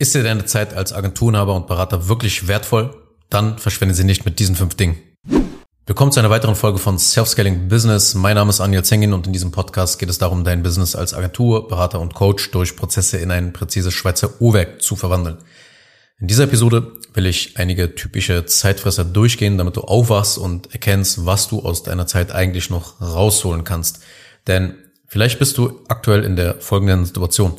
Ist dir deine Zeit als Agenturenhaber und Berater wirklich wertvoll? Dann verschwende sie nicht mit diesen fünf Dingen. Willkommen zu einer weiteren Folge von Self-Scaling Business. Mein Name ist Anja Zengin und in diesem Podcast geht es darum, dein Business als Agentur, Berater und Coach durch Prozesse in ein präzises Schweizer Uhrwerk zu verwandeln. In dieser Episode will ich einige typische Zeitfresser durchgehen, damit du aufwachst und erkennst, was du aus deiner Zeit eigentlich noch rausholen kannst. Denn vielleicht bist du aktuell in der folgenden Situation.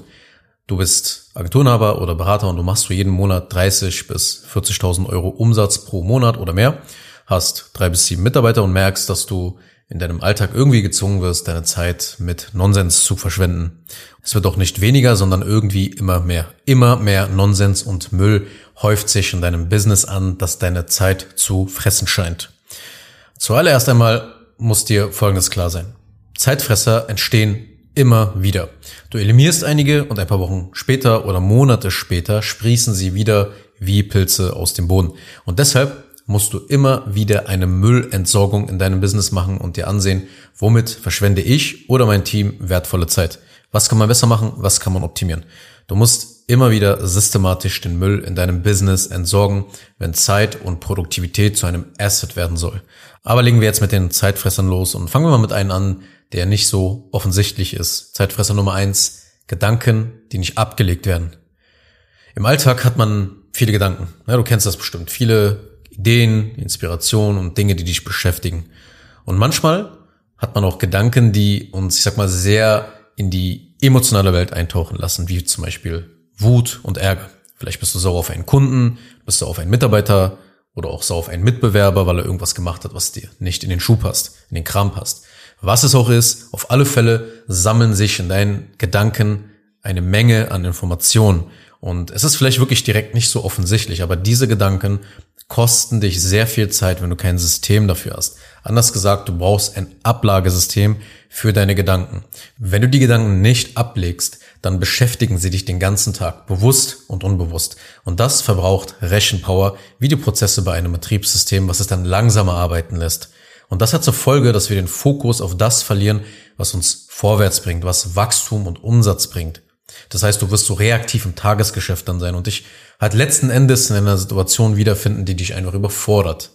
Du bist Agenturenhaber oder Berater und du machst für jeden Monat 30 bis 40.000 Euro Umsatz pro Monat oder mehr, hast drei bis sieben Mitarbeiter und merkst, dass du in deinem Alltag irgendwie gezwungen wirst, deine Zeit mit Nonsens zu verschwenden. Es wird auch nicht weniger, sondern irgendwie immer mehr. Immer mehr Nonsens und Müll häuft sich in deinem Business an, das deine Zeit zu fressen scheint. Zuallererst einmal muss dir Folgendes klar sein. Zeitfresser entstehen immer wieder. Du eliminierst einige und ein paar Wochen später oder Monate später sprießen sie wieder wie Pilze aus dem Boden. Und deshalb musst du immer wieder eine Müllentsorgung in deinem Business machen und dir ansehen, womit verschwende ich oder mein Team wertvolle Zeit. Was kann man besser machen? Was kann man optimieren? Du musst immer wieder systematisch den Müll in deinem Business entsorgen, wenn Zeit und Produktivität zu einem Asset werden soll. Aber legen wir jetzt mit den Zeitfressern los und fangen wir mal mit einem an, der nicht so offensichtlich ist. Zeitfresser Nummer eins, Gedanken, die nicht abgelegt werden. Im Alltag hat man viele Gedanken. Ja, du kennst das bestimmt. Viele Ideen, Inspirationen und Dinge, die dich beschäftigen. Und manchmal hat man auch Gedanken, die uns, ich sag mal, sehr in die emotionale Welt eintauchen lassen, wie zum Beispiel Wut und Ärger. Vielleicht bist du sauer auf einen Kunden, bist du auf einen Mitarbeiter oder auch sauer auf einen Mitbewerber, weil er irgendwas gemacht hat, was dir nicht in den Schuh passt, in den Kram passt. Was es auch ist, auf alle Fälle sammeln sich in deinen Gedanken eine Menge an Informationen. Und es ist vielleicht wirklich direkt nicht so offensichtlich, aber diese Gedanken kosten dich sehr viel Zeit, wenn du kein System dafür hast. Anders gesagt, du brauchst ein Ablagesystem für deine Gedanken. Wenn du die Gedanken nicht ablegst, dann beschäftigen sie dich den ganzen Tag, bewusst und unbewusst. Und das verbraucht Rechenpower, wie die Prozesse bei einem Betriebssystem, was es dann langsamer arbeiten lässt. Und das hat zur Folge, dass wir den Fokus auf das verlieren, was uns vorwärts bringt, was Wachstum und Umsatz bringt. Das heißt, du wirst so reaktiv im Tagesgeschäft dann sein und dich halt letzten Endes in einer Situation wiederfinden, die dich einfach überfordert.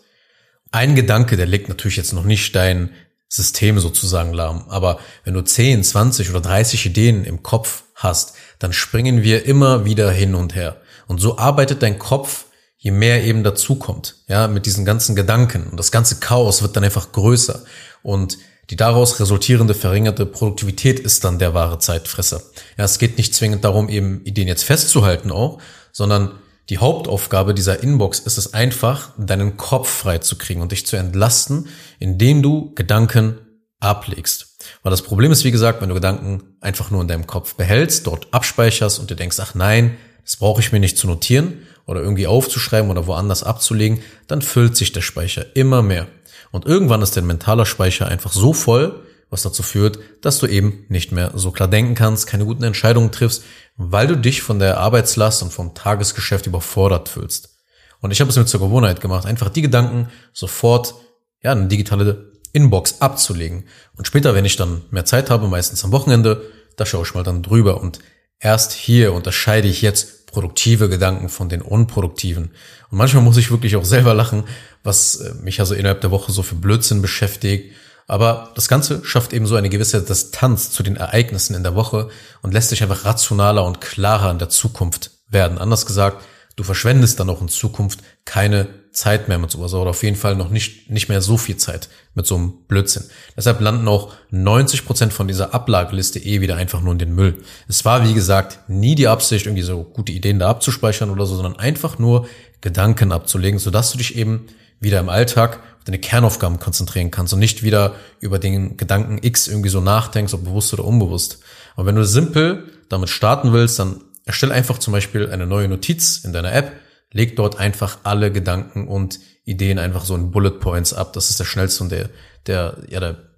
Ein Gedanke, der legt natürlich jetzt noch nicht dein System sozusagen lahm, aber wenn du 10, 20 oder 30 Ideen im Kopf hast, dann springen wir immer wieder hin und her. Und so arbeitet dein Kopf je mehr eben dazukommt, ja, mit diesen ganzen Gedanken. Und das ganze Chaos wird dann einfach größer. Und die daraus resultierende verringerte Produktivität ist dann der wahre Zeitfresser. Ja, es geht nicht zwingend darum, eben Ideen jetzt festzuhalten auch, sondern die Hauptaufgabe dieser Inbox ist es einfach, deinen Kopf frei zu kriegen und dich zu entlasten, indem du Gedanken ablegst. Weil das Problem ist, wie gesagt, wenn du Gedanken einfach nur in deinem Kopf behältst, dort abspeicherst und dir denkst, ach nein, das brauche ich mir nicht zu notieren, oder irgendwie aufzuschreiben oder woanders abzulegen, dann füllt sich der Speicher immer mehr. Und irgendwann ist dein mentaler Speicher einfach so voll, was dazu führt, dass du eben nicht mehr so klar denken kannst, keine guten Entscheidungen triffst, weil du dich von der Arbeitslast und vom Tagesgeschäft überfordert fühlst. Und ich habe es mir zur Gewohnheit gemacht, einfach die Gedanken sofort ja, eine digitale Inbox abzulegen. Und später, wenn ich dann mehr Zeit habe, meistens am Wochenende, da schaue ich mal dann drüber. Und erst hier unterscheide ich jetzt produktive Gedanken von den unproduktiven. Und manchmal muss ich wirklich auch selber lachen, was äh, mich also innerhalb der Woche so für Blödsinn beschäftigt. Aber das Ganze schafft eben so eine gewisse Distanz zu den Ereignissen in der Woche und lässt sich einfach rationaler und klarer in der Zukunft werden. Anders gesagt, du verschwendest dann auch in Zukunft keine Zeit mehr mit sowas oder auf jeden Fall noch nicht, nicht mehr so viel Zeit mit so einem Blödsinn. Deshalb landen auch 90 Prozent von dieser Ablageliste eh wieder einfach nur in den Müll. Es war, wie gesagt, nie die Absicht, irgendwie so gute Ideen da abzuspeichern oder so, sondern einfach nur Gedanken abzulegen, sodass du dich eben wieder im Alltag auf deine Kernaufgaben konzentrieren kannst und nicht wieder über den Gedanken X irgendwie so nachdenkst, ob bewusst oder unbewusst. Aber wenn du simpel damit starten willst, dann erstell einfach zum Beispiel eine neue Notiz in deiner App, leg dort einfach alle Gedanken und Ideen einfach so in Bullet Points ab. Das ist der schnellste und der, der, ja, der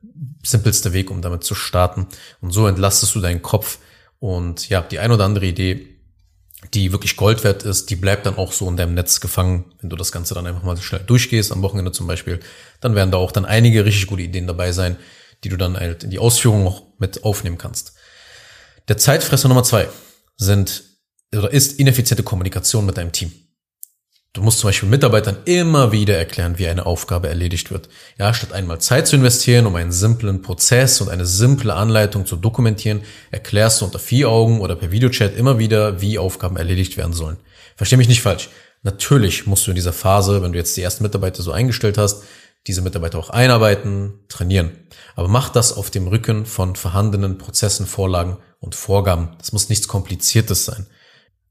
simpelste Weg, um damit zu starten. Und so entlastest du deinen Kopf. Und ja, die ein oder andere Idee, die wirklich Gold wert ist, die bleibt dann auch so in deinem Netz gefangen. Wenn du das Ganze dann einfach mal schnell durchgehst, am Wochenende zum Beispiel, dann werden da auch dann einige richtig gute Ideen dabei sein, die du dann halt in die Ausführung noch mit aufnehmen kannst. Der Zeitfresser Nummer zwei sind oder ist ineffiziente Kommunikation mit deinem Team. Du musst zum Beispiel Mitarbeitern immer wieder erklären, wie eine Aufgabe erledigt wird. Ja, statt einmal Zeit zu investieren, um einen simplen Prozess und eine simple Anleitung zu dokumentieren, erklärst du unter vier Augen oder per Videochat immer wieder, wie Aufgaben erledigt werden sollen. Versteh mich nicht falsch. Natürlich musst du in dieser Phase, wenn du jetzt die ersten Mitarbeiter so eingestellt hast, diese Mitarbeiter auch einarbeiten, trainieren. Aber mach das auf dem Rücken von vorhandenen Prozessen, Vorlagen und Vorgaben. Das muss nichts Kompliziertes sein.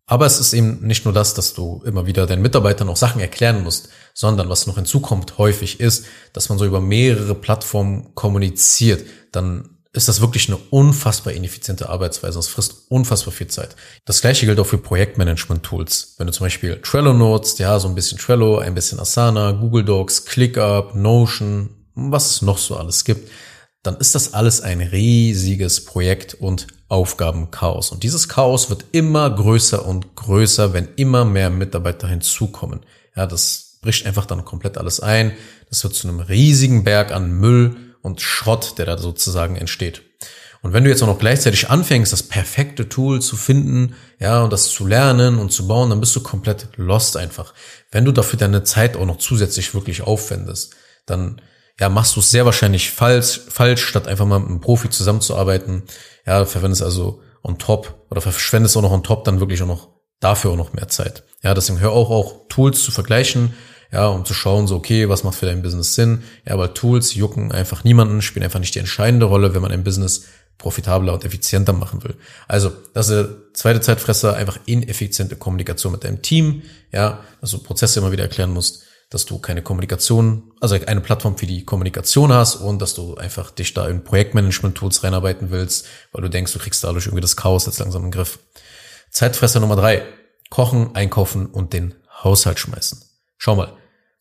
Aber es ist eben nicht nur das, dass du immer wieder deinen Mitarbeitern auch Sachen erklären musst, sondern was noch hinzukommt häufig ist, dass man so über mehrere Plattformen kommuniziert. Dann ist das wirklich eine unfassbar ineffiziente Arbeitsweise. Das frisst unfassbar viel Zeit. Das gleiche gilt auch für Projektmanagement-Tools. Wenn du zum Beispiel Trello nutzt, ja, so ein bisschen Trello, ein bisschen Asana, Google Docs, ClickUp, Notion, was es noch so alles gibt, dann ist das alles ein riesiges Projekt und Aufgabenchaos. Und dieses Chaos wird immer größer und größer, wenn immer mehr Mitarbeiter hinzukommen. Ja, das bricht einfach dann komplett alles ein. Das wird zu einem riesigen Berg an Müll und Schrott, der da sozusagen entsteht. Und wenn du jetzt auch noch gleichzeitig anfängst, das perfekte Tool zu finden, ja, und das zu lernen und zu bauen, dann bist du komplett lost einfach. Wenn du dafür deine Zeit auch noch zusätzlich wirklich aufwendest, dann ja, machst du es sehr wahrscheinlich falsch, falsch, statt einfach mal mit einem Profi zusammenzuarbeiten. Ja, verwendest also on top oder verschwendest auch noch on top dann wirklich auch noch dafür auch noch mehr Zeit. Ja, deswegen hör auch auch Tools zu vergleichen, ja, um zu schauen, so, okay, was macht für dein Business Sinn? Ja, weil Tools jucken einfach niemanden, spielen einfach nicht die entscheidende Rolle, wenn man ein Business profitabler und effizienter machen will. Also, das ist der zweite Zeitfresser, einfach ineffiziente Kommunikation mit deinem Team, ja, dass du Prozesse immer wieder erklären musst dass du keine Kommunikation, also eine Plattform für die Kommunikation hast und dass du einfach dich da in Projektmanagement-Tools reinarbeiten willst, weil du denkst, du kriegst dadurch irgendwie das Chaos jetzt langsam im Griff. Zeitfresser Nummer drei. Kochen, einkaufen und den Haushalt schmeißen. Schau mal,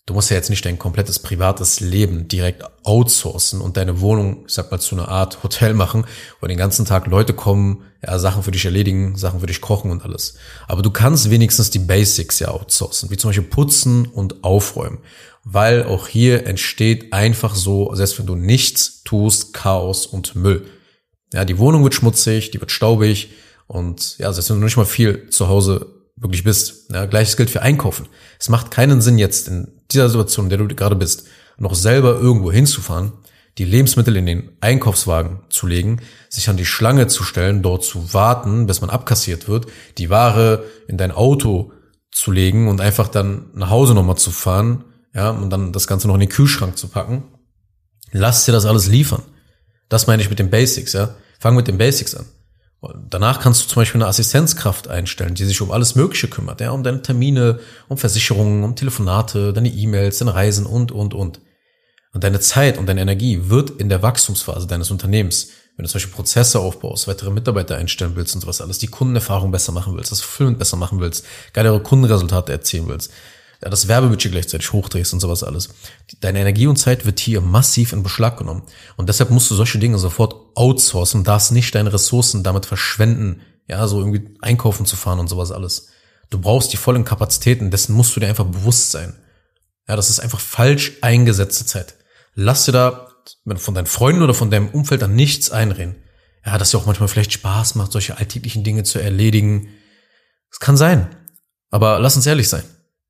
Du musst ja jetzt nicht dein komplettes privates Leben direkt outsourcen und deine Wohnung, ich sag mal, zu einer Art Hotel machen, wo den ganzen Tag Leute kommen, ja, Sachen für dich erledigen, Sachen für dich kochen und alles. Aber du kannst wenigstens die Basics ja outsourcen, wie zum Beispiel putzen und aufräumen. Weil auch hier entsteht einfach so, selbst wenn du nichts tust, Chaos und Müll. Ja, die Wohnung wird schmutzig, die wird staubig und ja, selbst wenn du nicht mal viel zu Hause wirklich bist. Ja, gleiches gilt für Einkaufen. Es macht keinen Sinn jetzt in dieser Situation, in der du gerade bist, noch selber irgendwo hinzufahren, die Lebensmittel in den Einkaufswagen zu legen, sich an die Schlange zu stellen, dort zu warten, bis man abkassiert wird, die Ware in dein Auto zu legen und einfach dann nach Hause nochmal zu fahren, ja, und dann das Ganze noch in den Kühlschrank zu packen. Lass dir das alles liefern. Das meine ich mit den Basics, ja. Fang mit den Basics an. Danach kannst du zum Beispiel eine Assistenzkraft einstellen, die sich um alles Mögliche kümmert, ja, um deine Termine, um Versicherungen, um Telefonate, deine E-Mails, deine Reisen und, und, und. Und deine Zeit und deine Energie wird in der Wachstumsphase deines Unternehmens, wenn du zum Beispiel Prozesse aufbaust, weitere Mitarbeiter einstellen willst und sowas alles, die Kundenerfahrung besser machen willst, das Fulfillment besser machen willst, geilere Kundenresultate erzielen willst, das Werbebudget gleichzeitig hochdrehst und sowas alles. Deine Energie und Zeit wird hier massiv in Beschlag genommen. Und deshalb musst du solche Dinge sofort outsourcen, darfst nicht deine Ressourcen damit verschwenden, ja, so irgendwie einkaufen zu fahren und sowas alles. Du brauchst die vollen Kapazitäten, dessen musst du dir einfach bewusst sein. Ja, das ist einfach falsch eingesetzte Zeit. Lass dir da von deinen Freunden oder von deinem Umfeld dann nichts einreden. Ja, dass dir auch manchmal vielleicht Spaß macht, solche alltäglichen Dinge zu erledigen. Es kann sein. Aber lass uns ehrlich sein.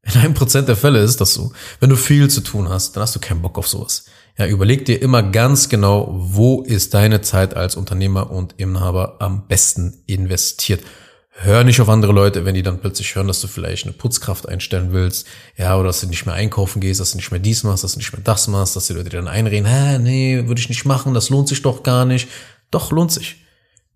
In einem Prozent der Fälle ist das so. Wenn du viel zu tun hast, dann hast du keinen Bock auf sowas. Ja, überleg dir immer ganz genau, wo ist deine Zeit als Unternehmer und Inhaber am besten investiert. Hör nicht auf andere Leute, wenn die dann plötzlich hören, dass du vielleicht eine Putzkraft einstellen willst, ja, oder dass du nicht mehr einkaufen gehst, dass du nicht mehr dies machst, dass du nicht mehr das machst, dass die Leute dir dann einreden, hä, nee, würde ich nicht machen, das lohnt sich doch gar nicht. Doch, lohnt sich.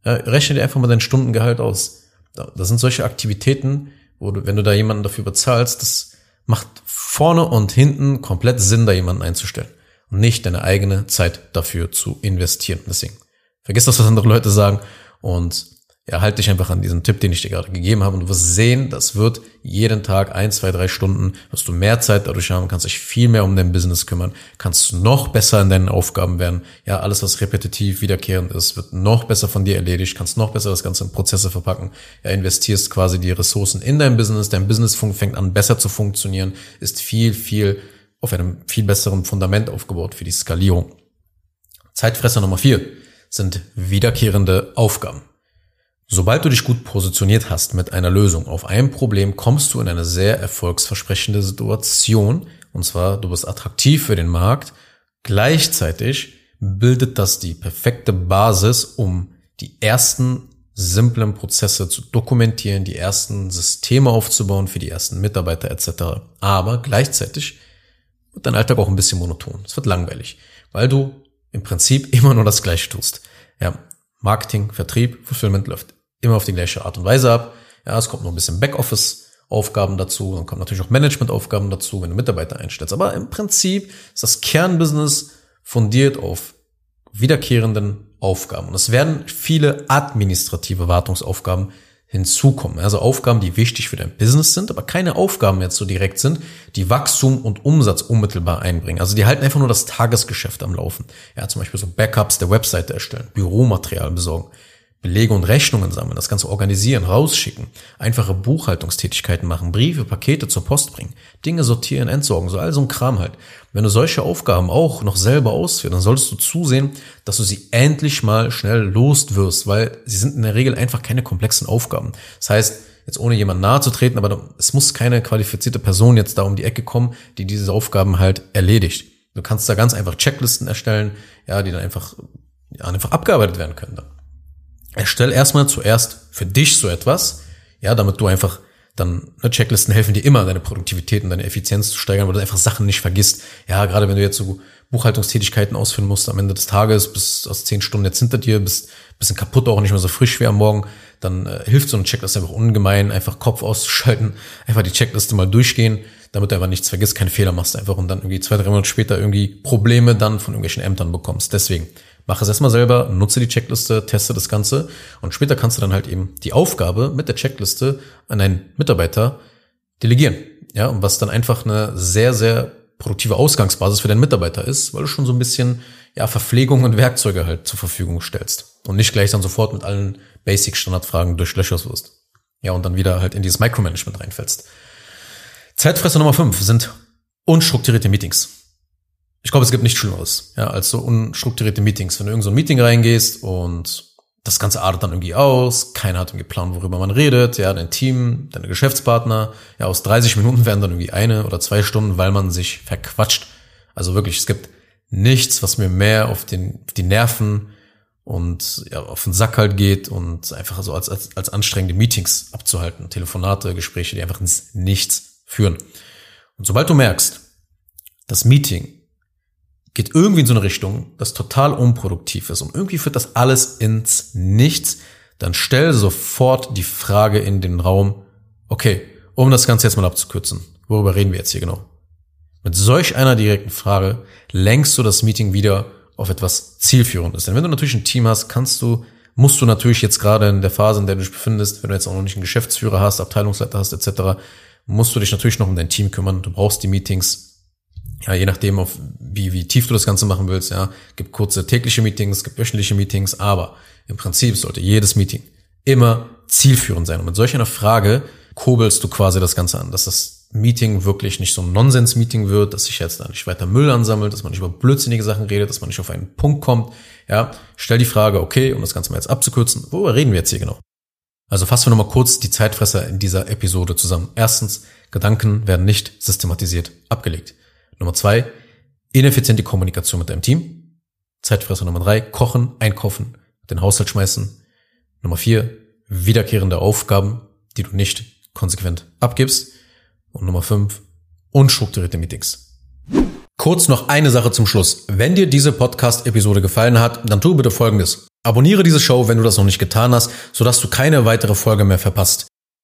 Ja, rechne dir einfach mal dein Stundengehalt aus. Das sind solche Aktivitäten, wo du, wenn du da jemanden dafür bezahlst, das macht vorne und hinten komplett Sinn, da jemanden einzustellen und nicht deine eigene Zeit dafür zu investieren. Deswegen vergiss das, was andere Leute sagen und ja, halt dich einfach an diesen Tipp, den ich dir gerade gegeben habe und du wirst sehen, das wird jeden Tag ein, zwei, drei Stunden, wirst du mehr Zeit dadurch haben, kannst dich viel mehr um dein Business kümmern, kannst noch besser in deinen Aufgaben werden. Ja, alles, was repetitiv, wiederkehrend ist, wird noch besser von dir erledigt, kannst noch besser das Ganze in Prozesse verpacken. Ja, investierst quasi die Ressourcen in dein Business, dein Business fängt an besser zu funktionieren, ist viel, viel auf einem viel besseren Fundament aufgebaut für die Skalierung. Zeitfresser Nummer vier sind wiederkehrende Aufgaben. Sobald du dich gut positioniert hast mit einer Lösung auf ein Problem, kommst du in eine sehr erfolgsversprechende Situation. Und zwar, du bist attraktiv für den Markt. Gleichzeitig bildet das die perfekte Basis, um die ersten simplen Prozesse zu dokumentieren, die ersten Systeme aufzubauen für die ersten Mitarbeiter etc. Aber gleichzeitig wird dein Alltag auch ein bisschen monoton. Es wird langweilig, weil du im Prinzip immer nur das Gleiche tust. Ja, Marketing, Vertrieb, Fulfillment läuft immer auf die gleiche Art und Weise ab. Ja, es kommt noch ein bisschen Backoffice-Aufgaben dazu, dann kommt natürlich auch Management-Aufgaben dazu, wenn du Mitarbeiter einstellst. Aber im Prinzip ist das Kernbusiness fundiert auf wiederkehrenden Aufgaben. Und es werden viele administrative Wartungsaufgaben hinzukommen. Also Aufgaben, die wichtig für dein Business sind, aber keine Aufgaben jetzt so direkt sind, die Wachstum und Umsatz unmittelbar einbringen. Also die halten einfach nur das Tagesgeschäft am Laufen. Ja, zum Beispiel so Backups der Webseite erstellen, Büromaterial besorgen, Belege und Rechnungen sammeln, das Ganze organisieren, rausschicken, einfache Buchhaltungstätigkeiten machen, Briefe, Pakete zur Post bringen, Dinge sortieren, entsorgen, so all so ein Kram halt. Wenn du solche Aufgaben auch noch selber ausführst, dann solltest du zusehen, dass du sie endlich mal schnell loswirst, weil sie sind in der Regel einfach keine komplexen Aufgaben. Das heißt, jetzt ohne jemand nahe zu treten, aber es muss keine qualifizierte Person jetzt da um die Ecke kommen, die diese Aufgaben halt erledigt. Du kannst da ganz einfach Checklisten erstellen, ja, die dann einfach, ja, einfach abgearbeitet werden können dann erstell erstmal zuerst für dich so etwas, ja, damit du einfach dann ne, Checklisten helfen dir immer, deine Produktivität und deine Effizienz zu steigern, weil du einfach Sachen nicht vergisst. Ja, gerade wenn du jetzt so Buchhaltungstätigkeiten ausführen musst am Ende des Tages, bis aus zehn Stunden jetzt hinter dir, bist bisschen kaputt, auch nicht mehr so frisch wie am Morgen, dann äh, hilft so eine Checkliste einfach ungemein, einfach Kopf auszuschalten, einfach die Checkliste mal durchgehen, damit du einfach nichts vergisst, keine Fehler machst einfach und dann irgendwie zwei, drei Monate später irgendwie Probleme dann von irgendwelchen Ämtern bekommst. Deswegen, Mach es erstmal selber, nutze die Checkliste, teste das Ganze und später kannst du dann halt eben die Aufgabe mit der Checkliste an einen Mitarbeiter delegieren. Ja, und was dann einfach eine sehr, sehr produktive Ausgangsbasis für deinen Mitarbeiter ist, weil du schon so ein bisschen ja, Verpflegung und Werkzeuge halt zur Verfügung stellst und nicht gleich dann sofort mit allen Basic-Standardfragen durchlöchert wirst. Ja, und dann wieder halt in dieses Micromanagement reinfällst. Zeitfresser Nummer 5 sind unstrukturierte Meetings ich glaube, es gibt nichts Schlimmeres, ja, als so unstrukturierte Meetings. Wenn du in so ein Meeting reingehst und das Ganze artet dann irgendwie aus, keiner hat irgendwie Plan, worüber man redet, ja, dein Team, deine Geschäftspartner, ja, aus 30 Minuten werden dann irgendwie eine oder zwei Stunden, weil man sich verquatscht. Also wirklich, es gibt nichts, was mir mehr auf, den, auf die Nerven und ja, auf den Sack halt geht und einfach so als, als, als anstrengende Meetings abzuhalten, Telefonate, Gespräche, die einfach ins Nichts führen. Und sobald du merkst, das Meeting geht irgendwie in so eine Richtung, das total unproduktiv ist und irgendwie führt das alles ins Nichts, dann stell sofort die Frage in den Raum, okay, um das Ganze jetzt mal abzukürzen, worüber reden wir jetzt hier genau? Mit solch einer direkten Frage lenkst du das Meeting wieder auf etwas zielführendes. Denn wenn du natürlich ein Team hast, kannst du, musst du natürlich jetzt gerade in der Phase, in der du dich befindest, wenn du jetzt auch noch nicht einen Geschäftsführer hast, Abteilungsleiter hast, etc., musst du dich natürlich noch um dein Team kümmern. Du brauchst die Meetings ja, je nachdem, auf wie, wie tief du das Ganze machen willst, ja, gibt kurze tägliche Meetings, gibt wöchentliche Meetings, aber im Prinzip sollte jedes Meeting immer zielführend sein. Und mit solch einer Frage kurbelst du quasi das Ganze an, dass das Meeting wirklich nicht so ein Nonsens-Meeting wird, dass sich jetzt da nicht weiter Müll ansammelt, dass man nicht über blödsinnige Sachen redet, dass man nicht auf einen Punkt kommt. Ja, stell die Frage, okay, um das Ganze mal jetzt abzukürzen, worüber reden wir jetzt hier genau? Also fassen wir nochmal kurz die Zeitfresser in dieser Episode zusammen. Erstens, Gedanken werden nicht systematisiert abgelegt. Nummer zwei, ineffiziente Kommunikation mit deinem Team. Zeitfresser Nummer drei, kochen, einkaufen, den Haushalt schmeißen. Nummer vier, wiederkehrende Aufgaben, die du nicht konsequent abgibst. Und Nummer fünf, unstrukturierte Meetings. Kurz noch eine Sache zum Schluss. Wenn dir diese Podcast-Episode gefallen hat, dann tu bitte Folgendes. Abonniere diese Show, wenn du das noch nicht getan hast, sodass du keine weitere Folge mehr verpasst.